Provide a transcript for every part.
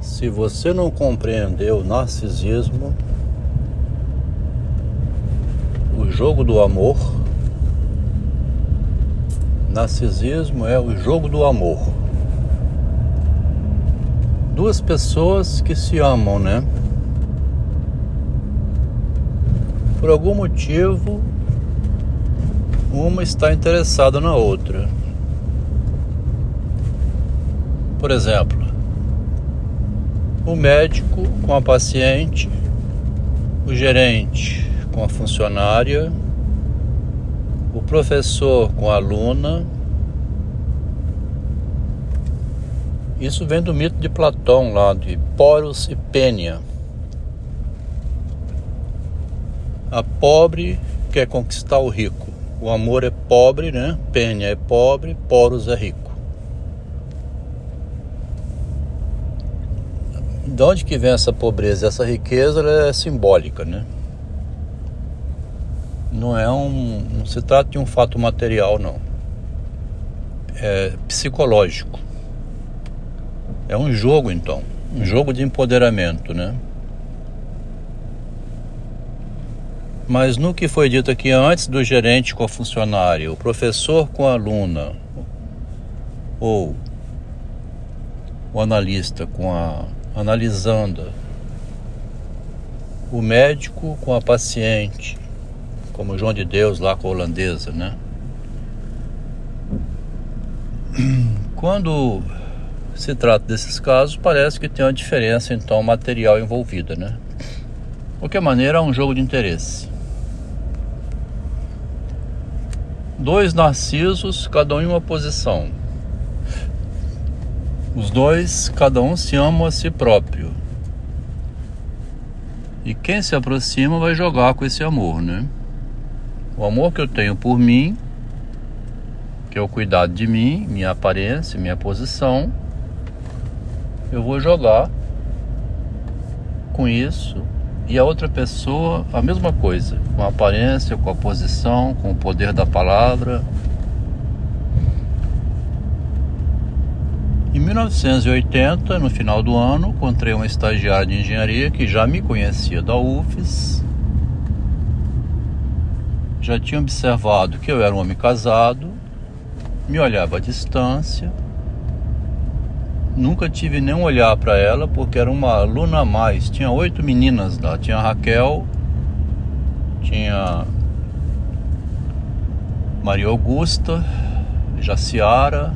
Se você não compreendeu o narcisismo, o jogo do amor, narcisismo é o jogo do amor. Duas pessoas que se amam, né? Por algum motivo, uma está interessada na outra. Por exemplo, o médico com a paciente, o gerente com a funcionária, o professor com a aluna. Isso vem do mito de Platão, lá de Poros e Pênia. A pobre quer conquistar o rico. O amor é pobre, né? Pênia é pobre, Poros é rico. De onde que vem essa pobreza? Essa riqueza é simbólica, né? Não é um, não se trata de um fato material, não. É psicológico. É um jogo, então, um jogo de empoderamento, né? Mas no que foi dito aqui antes do gerente com a funcionária, o professor com a aluna, ou o analista com a analisando o médico com a paciente, como João de Deus lá com a holandesa, né? Quando se trata desses casos, parece que tem uma diferença então material envolvida, né? De qualquer maneira, é um jogo de interesse. Dois narcisos, cada um em uma posição. Os dois, cada um se ama a si próprio. E quem se aproxima vai jogar com esse amor, né? O amor que eu tenho por mim, que é o cuidado de mim, minha aparência, minha posição, eu vou jogar com isso e a outra pessoa a mesma coisa, com a aparência, com a posição, com o poder da palavra, 1980, no final do ano, encontrei uma estagiária de engenharia que já me conhecia da UFES. Já tinha observado que eu era um homem casado, me olhava à distância. Nunca tive nenhum olhar para ela porque era uma aluna a mais. Tinha oito meninas lá. Tinha a Raquel, tinha Maria Augusta, Jaciara,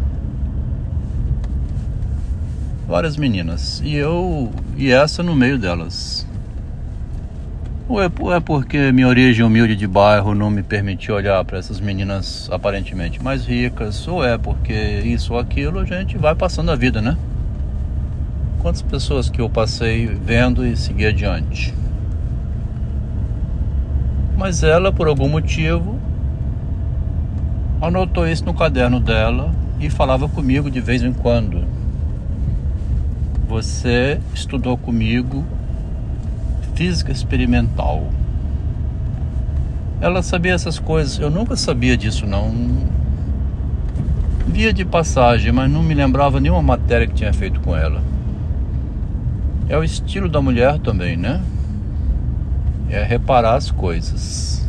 várias meninas e eu e essa no meio delas. Ou é, é porque minha origem humilde de bairro não me permitiu olhar para essas meninas aparentemente mais ricas, ou é porque isso ou aquilo, a gente vai passando a vida, né? Quantas pessoas que eu passei vendo e segui adiante. Mas ela, por algum motivo, anotou isso no caderno dela e falava comigo de vez em quando. Você estudou comigo física experimental. Ela sabia essas coisas, eu nunca sabia disso não. Via de passagem, mas não me lembrava nenhuma matéria que tinha feito com ela. É o estilo da mulher também, né? É reparar as coisas.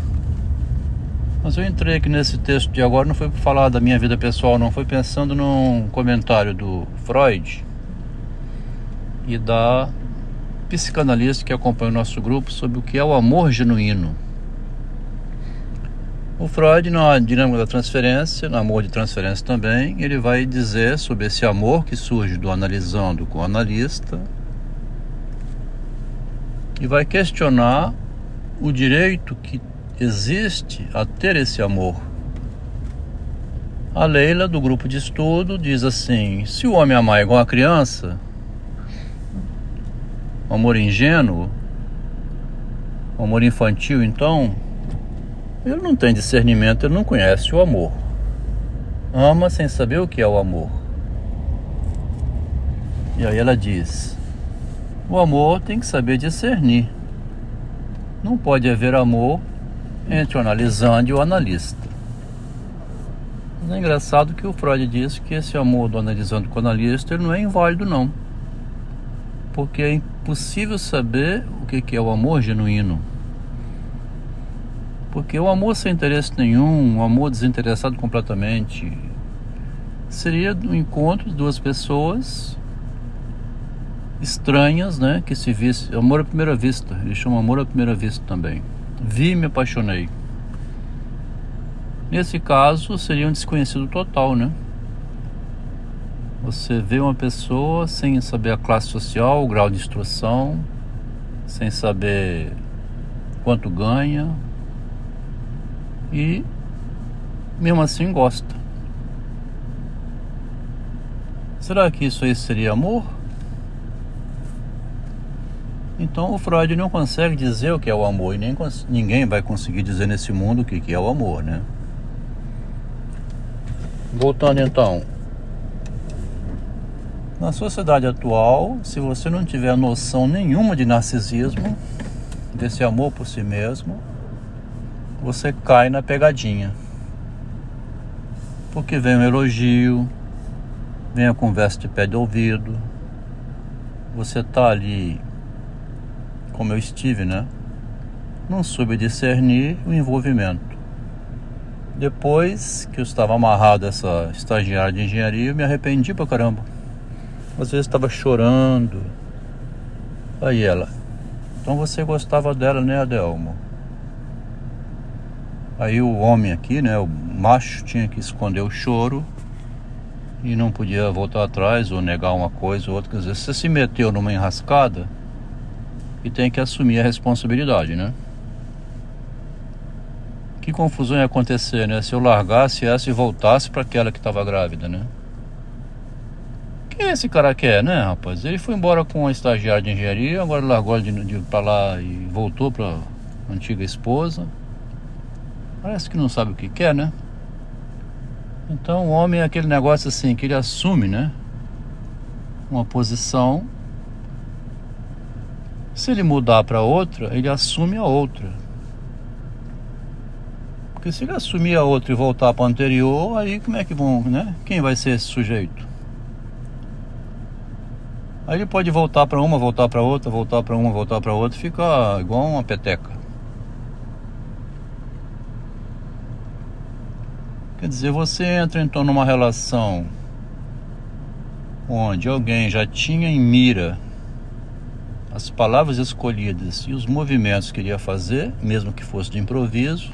Mas eu entrei aqui nesse texto de agora, não foi para falar da minha vida pessoal, não foi pensando num comentário do Freud e da psicanalista que acompanha o nosso grupo sobre o que é o amor genuíno. O Freud, na dinâmica da transferência, no amor de transferência também, ele vai dizer sobre esse amor que surge do analisando com o analista e vai questionar o direito que existe a ter esse amor. A Leila, do grupo de estudo, diz assim: se o homem amar igual a criança, o amor ingênuo, o amor infantil, então, ele não tem discernimento, ele não conhece o amor. Ama sem saber o que é o amor. E aí ela diz: o amor tem que saber discernir. Não pode haver amor entre o analisando e o analista. Mas é engraçado que o Freud diz que esse amor do analisando com o analista ele não é inválido, não porque é impossível saber o que é o amor genuíno. Porque o amor sem interesse nenhum, o amor desinteressado completamente, seria um encontro de duas pessoas estranhas, né? Que se visse. Amor à primeira vista. Eles chamam amor à primeira vista também. Vi e me apaixonei. Nesse caso, seria um desconhecido total, né? Você vê uma pessoa sem saber a classe social, o grau de instrução, sem saber quanto ganha e mesmo assim gosta. Será que isso aí seria amor? Então o Freud não consegue dizer o que é o amor e nem ninguém vai conseguir dizer nesse mundo o que é o amor, né? Voltando então, na sociedade atual, se você não tiver noção nenhuma de narcisismo, desse amor por si mesmo, você cai na pegadinha. Porque vem um elogio, vem a conversa de pé de ouvido, você tá ali, como eu estive, né? Não soube discernir o envolvimento. Depois que eu estava amarrado a essa estagiária de engenharia, eu me arrependi pra caramba às vezes estava chorando. Aí ela, então você gostava dela, né, Adelmo? Aí o homem aqui, né, o macho, tinha que esconder o choro e não podia voltar atrás ou negar uma coisa ou outra. Quer dizer, você se meteu numa enrascada e tem que assumir a responsabilidade, né? Que confusão ia acontecer, né? Se eu largasse essa e voltasse para aquela que estava grávida, né? Que esse cara quer, né, rapaz? Ele foi embora com a estagiária de engenharia, agora largou de, de pra lá e voltou pra antiga esposa. Parece que não sabe o que quer, né? Então o homem é aquele negócio assim que ele assume, né? Uma posição. Se ele mudar para outra, ele assume a outra. Porque se ele assumir a outra e voltar para anterior, aí como é que vão, né? Quem vai ser esse sujeito? Aí ele pode voltar para uma, voltar para outra, voltar para uma, voltar para outra, fica igual uma peteca. Quer dizer, você entra então numa relação onde alguém já tinha em mira as palavras escolhidas e os movimentos que iria fazer, mesmo que fosse de improviso,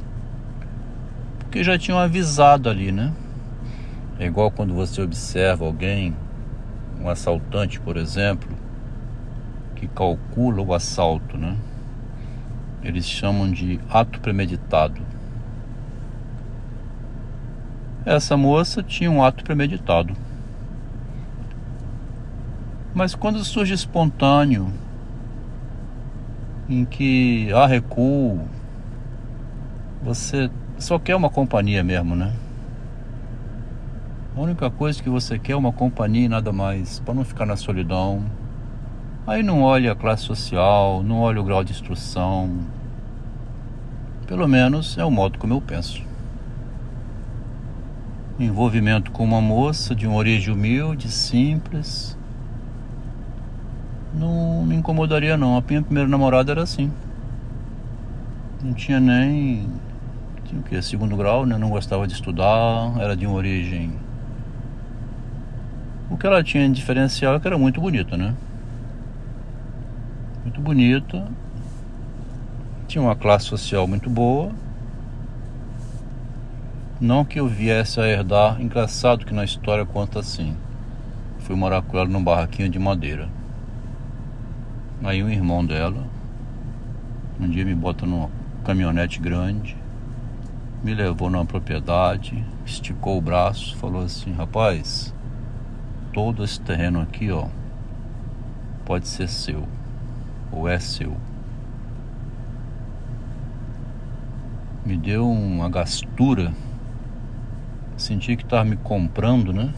porque já tinham avisado ali, né? É igual quando você observa alguém um assaltante, por exemplo, que calcula o assalto, né? Eles chamam de ato premeditado. Essa moça tinha um ato premeditado. Mas quando surge espontâneo, em que há recuo, você só quer uma companhia mesmo, né? A única coisa que você quer é uma companhia e nada mais, para não ficar na solidão. Aí não olha a classe social, não olha o grau de instrução. Pelo menos é o modo como eu penso. Envolvimento com uma moça de uma origem humilde, simples. Não me incomodaria não. A minha primeira namorada era assim. Não tinha nem tinha o que? Segundo grau, né? Não gostava de estudar, era de uma origem o que ela tinha de diferencial é que era muito bonita, né? Muito bonita. Tinha uma classe social muito boa. Não que eu viesse a herdar, engraçado que na história conta assim. Fui morar com ela num barraquinho de madeira. Aí um irmão dela, um dia me bota numa caminhonete grande, me levou numa propriedade, esticou o braço, falou assim, rapaz, todo esse terreno aqui, ó, pode ser seu ou é seu. Me deu uma gastura. Senti que estava me comprando, né?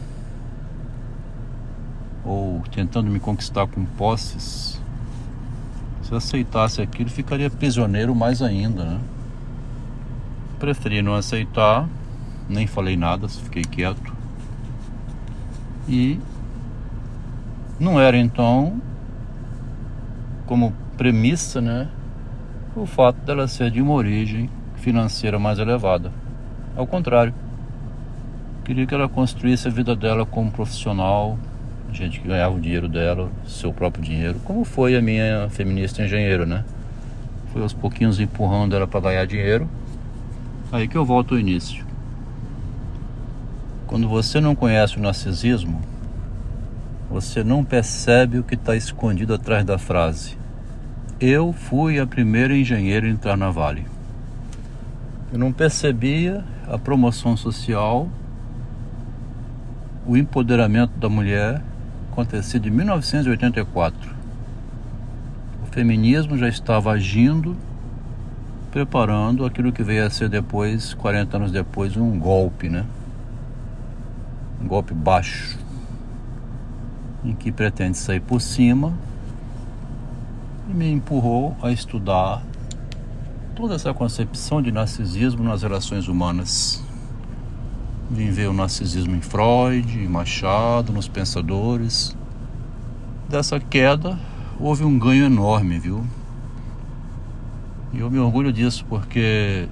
Ou tentando me conquistar com posses. Se aceitasse aquilo, ficaria prisioneiro mais ainda, né? Preferi não aceitar, nem falei nada, fiquei quieto. E não era então como premissa, né, o fato dela ser de uma origem financeira mais elevada. Ao contrário, queria que ela construísse a vida dela como profissional, gente que ganhava o dinheiro dela, seu próprio dinheiro, como foi a minha feminista engenheira, né? Foi aos pouquinhos empurrando ela para ganhar dinheiro. Aí que eu volto ao início. Quando você não conhece o narcisismo, você não percebe o que está escondido atrás da frase. Eu fui a primeira engenheira a entrar na Vale. Eu não percebia a promoção social, o empoderamento da mulher acontecido em 1984. O feminismo já estava agindo, preparando aquilo que veio a ser depois, 40 anos depois, um golpe, né? Um golpe baixo em que pretende sair por cima e me empurrou a estudar toda essa concepção de narcisismo nas relações humanas. Vim ver o narcisismo em Freud, em Machado, nos pensadores. Dessa queda houve um ganho enorme, viu? E eu me orgulho disso porque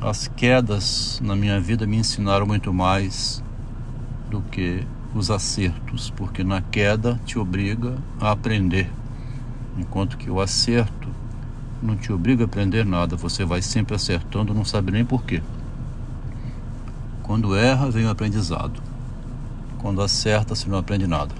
as quedas na minha vida me ensinaram muito mais do que os acertos, porque na queda te obriga a aprender, enquanto que o acerto não te obriga a aprender nada, você vai sempre acertando, não sabe nem porquê. Quando erra, vem o aprendizado. Quando acerta, você não aprende nada.